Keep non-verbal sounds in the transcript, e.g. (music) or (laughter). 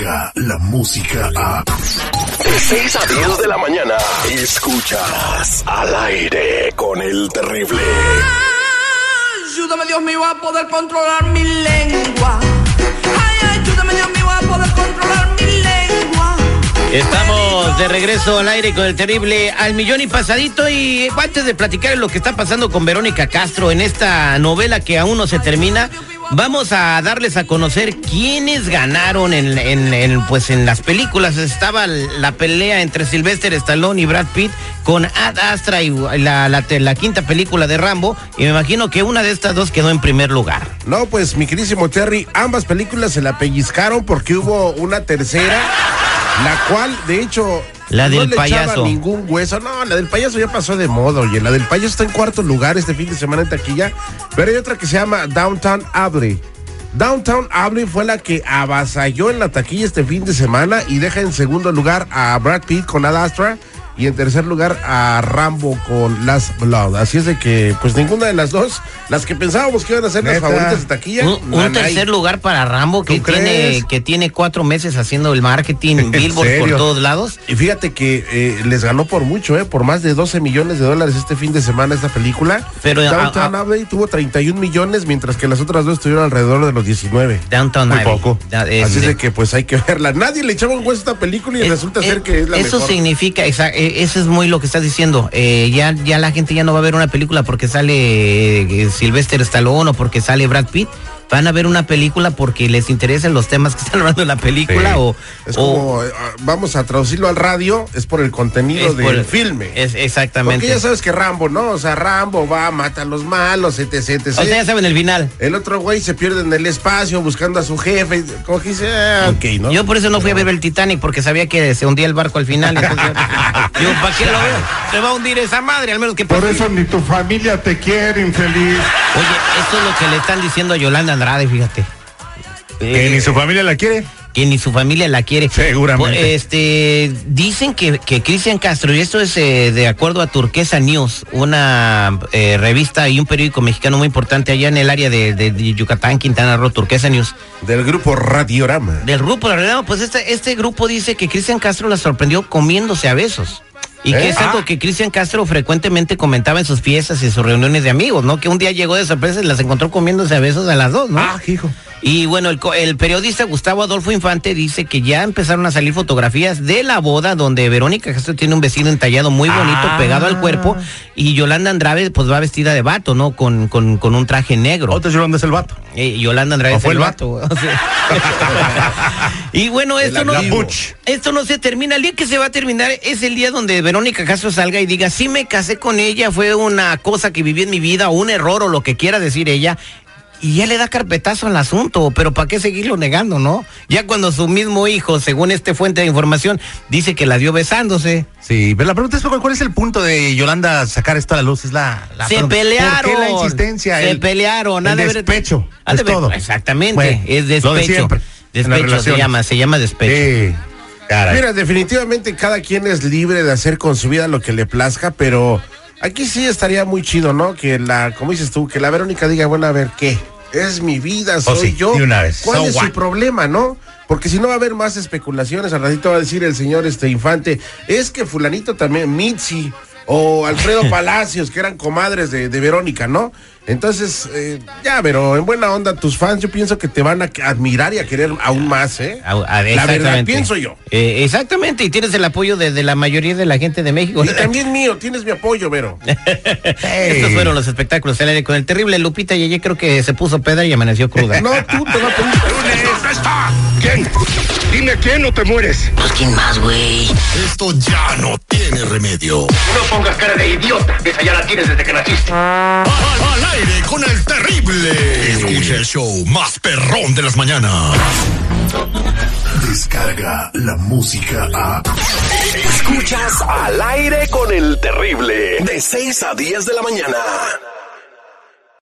Descarga la música a. De 6 a 10 de la mañana. Escuchas al aire con el terrible. Ayúdame Dios mío a poder controlar mi lengua. Ay, ayúdame Dios mío a poder controlar mi lengua. Estamos de regreso al aire con el terrible al millón y pasadito y antes de platicar lo que está pasando con Verónica Castro en esta novela que aún no se termina, vamos a darles a conocer quiénes ganaron en, en- pues en las películas. Estaba la pelea entre Sylvester Stallone y Brad Pitt con Ad Astra y la, la, la quinta película de Rambo y me imagino que una de estas dos quedó en primer lugar. No, pues mi querísimo Terry, ambas películas se la pellizcaron porque hubo una tercera, la cual, de hecho, La no del le echaba payaso. ningún hueso. No, la del payaso ya pasó de moda, oye. La del payaso está en cuarto lugar este fin de semana en taquilla. Pero hay otra que se llama Downtown Abbey. Downtown Abbey fue la que avasalló en la taquilla este fin de semana y deja en segundo lugar a Brad Pitt con Ad Astra y en tercer lugar a Rambo con Last Blood. Así es de que, pues ninguna de las dos, las que pensábamos que iban a ser las favoritas de taquilla. Un, tercer lugar para Rambo que ¿Tú tiene, que tiene cuatro meses haciendo el marketing, (laughs) billboard por todos lados. Y fíjate que eh, les ganó por mucho, ¿eh? Por más de 12 millones de dólares este fin de semana esta película. Pero, Downtown a- a- Abbey tuvo 31 millones, mientras que las otras dos estuvieron alrededor de los 19. Downtown Muy Abbey. poco. Da- Así es de- que pues hay que verla. Nadie le echaba un hueso a esta película y es- resulta es- ser que es la eso mejor. significa, exa- eso es muy lo que estás diciendo. Eh, ya, ya la gente ya no va a ver una película porque sale eh, Sylvester Stallone o porque sale Brad Pitt. Van a ver una película porque les interesan los temas que (laughs) están hablando en la película Sí. o, Es o- como, eh, vamos a traducirlo al radio, es por el contenido es del por- filme. Es exactamente. Porque ya sabes que Rambo, ¿no? O sea, Rambo va, mata a los malos, etc, etc. o sea, ya saben el final. El otro güey se pierde en el espacio buscando a su jefe. Como que dice, ah, ok, ¿no? Yo por eso no fui a ver el Titanic, porque sabía que se hundía el barco al final. (laughs) entonces yo, yo, ¿para qué lo veo? (laughs) Se va a hundir esa madre, al menos que Por pase. eso ni tu familia te quiere, infeliz. Oye, esto es lo que le están diciendo a Yolanda Andrade, fíjate. Que Eh, ni su familia la quiere. que ni su familia la quiere. Seguramente. Este, dicen que, que Cristian Castro, y esto es eh, de acuerdo a Turquesa News, una eh, revista y un periódico mexicano muy importante allá en el área de, de- de Yucatán, Quintana Roo, Turquesa News. Del grupo Radiorama. Del grupo, verdad, pues este, este grupo dice que Cristian Castro la sorprendió comiéndose a besos. Y que ¿Eh? es algo Ah. que Cristian Castro frecuentemente comentaba en sus fiestas y en sus reuniones de amigos, ¿no? Que un día llegó de sorpresa y las encontró comiéndose a besos a las dos, ¿no? Ah, hijo. Y bueno, el, periodista Gustavo Adolfo Infante dice que ya empezaron a salir fotografías de la boda donde Verónica Castro tiene un vestido entallado muy bonito Ah. pegado al cuerpo y Yolanda Andrade pues va vestida de vato, ¿no? Con, con, con un traje negro. Otro llorando es el vato. Eh, Yolanda Andrade ¿O es fue el el vato. (laughs) y bueno, esto no, esto no se termina. El día que se va a terminar es el día donde Verónica Castro salga y diga, sí me casé con ella, fue una cosa que viví en mi vida, o un error, o lo que quiera decir ella. Y ya le da carpetazo al asunto, pero ¿para qué seguirlo negando, no? Ya cuando su mismo hijo, según este fuente de información, dice que la dio besándose. Sí, pero la pregunta es ¿cuál, cuál es el punto de Yolanda sacar esto a la luz? Es la, la se pregunta. pelearon. ¿Por qué la insistencia? Se el, pelearon. el despecho. de es todo. Exactamente. Bueno, es lo de despecho. siempre, en las Despecho se llama, se llama despecho. Sí. Caray. Mira, definitivamente cada quien es libre de hacer con su vida lo que le plazca, pero aquí sí estaría muy chido, ¿no? Que la, como dices tú, que la Verónica diga, bueno, a ver, ¿qué? Es mi vida, soy Oh, sí, yo. una vez. ¿Cuál So es what? su problema, no? Porque si no va a haber más especulaciones, al ratito va a decir el señor este infante, es que fulanito también, Mitzi o Alfredo (laughs) Palacios, que eran comadres de, de Verónica, ¿no? Entonces, eh, ya, pero en buena onda, tus fans yo pienso que te van a admirar y a querer aún más, ¿eh? A- a- la verdad, pienso yo. Eh, exactamente, y tienes el apoyo de, de la mayoría de la gente de México. Y también mío, tienes mi apoyo, Vero. (laughs) Estos fueron los espectáculos del aire con el terrible Lupita Yeye, creo que se puso pedra y amaneció cruda. No, tú te vas a (laughs) pedir. ¿Quién? Dime quién o te mueres. Pues quién más, güey. Esto ya no tiene remedio. No pongas cara de idiota, esa ya la tienes desde que naciste. Al, al aire con el terrible. Escucha el show más perrón de las mañanas. Descarga la música a. Escuchas al aire con el terrible. De 6 a 10 de la mañana.